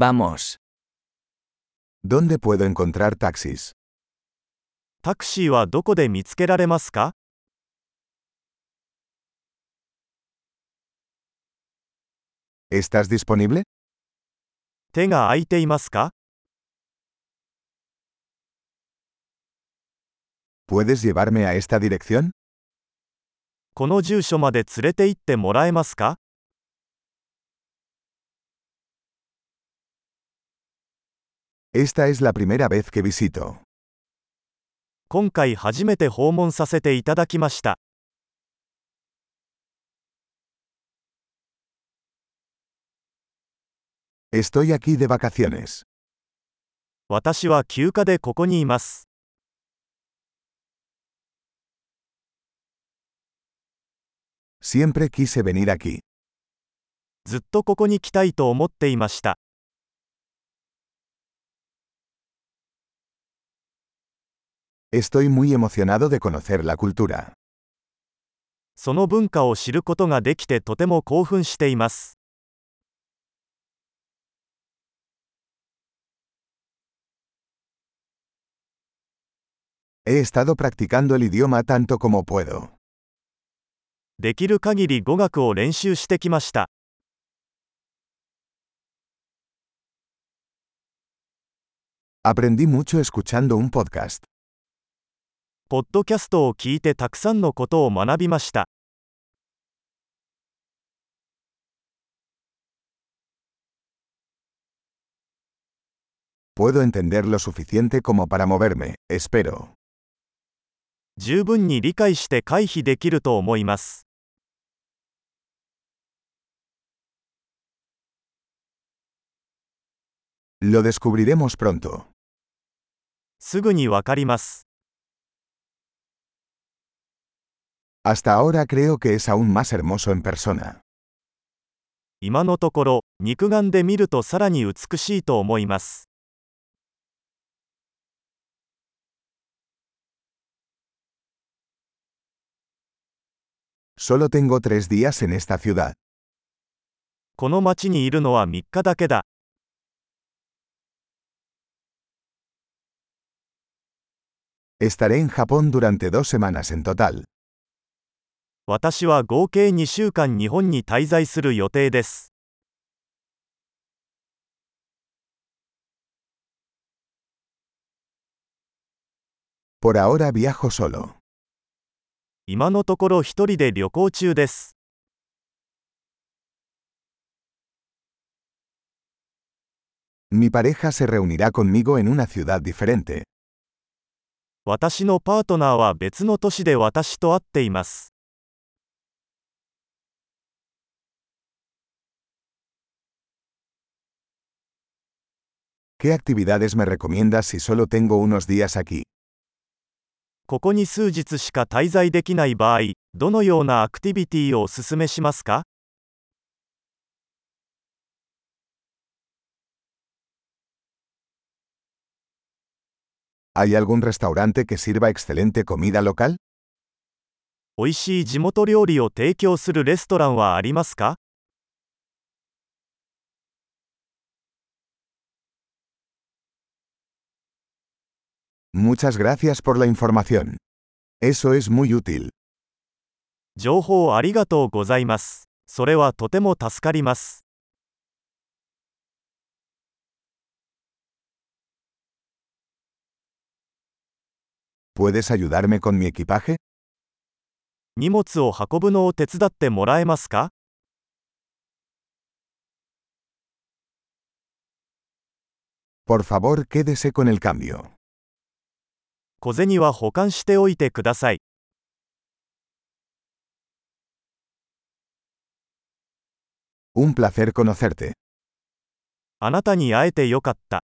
Vamos. ¿Dónde puedo encontrar taxis? タクシーはどこで見つけられますか ¿Estás disponible? 手が空いていますか ¿Puedes llevarme a esta dirección? この住所まで連れて行ってもらえますか Esta es la primera vez que visito. 今回初めて訪問させていただきました。 Estoy aquí de vacaciones. 私は休暇でここにいます。 Siempre quise venir aquí. ずっとここに来たいと思っていました。 Estoy muy emocionado de conocer la cultura. その文化を知ることができてとても興奮しています。 He estado practicando el idioma tanto como puedo. できる限り語学を練習してきました。 Aprendí mucho escuchando un podcast. ポッドキャストを聞いてたくさんのことを学びました。Puedo entender lo suficiente como para moverme, espero. 十分に理解して回避できると思います。Lo descubriremos pronto. すぐにわかります。Hasta ahora creo que es aún más hermoso en persona. 今のところ、肉眼で見るとさらに美しいと思います。 Solo tengo tres días en esta ciudad. この町にいるのは3日だけだ。 Estaré en Japón durante dos semanas en total. 私は合計2週間日本に滞在する予定です。Por ahora viajo solo. 今のところ一人で旅行中です。Mi pareja se reunirá conmigo en una ciudad diferente. 私のパートナーは別の都市で私と会っています。¿Qué actividades me recomiendas si solo tengo unos días aquí? ここに数日しか滞在できない場合、どのようなアクティビティをお勧めしますか ¿Hay algún restaurante que sirva excelente comida local? 美味しい地元料理を提供するレストランはありますか Muchas gracias por la información. Eso es muy útil. 情報ありがとうございます。それはとても助かります。 ¿Puedes ayudarme con mi equipaje? 荷物を運ぶのを手伝ってもらえますか Por favor, quédese con el cambio. 小銭は保管しておいてください。Un placer conocerte. あなたに会えてよかった。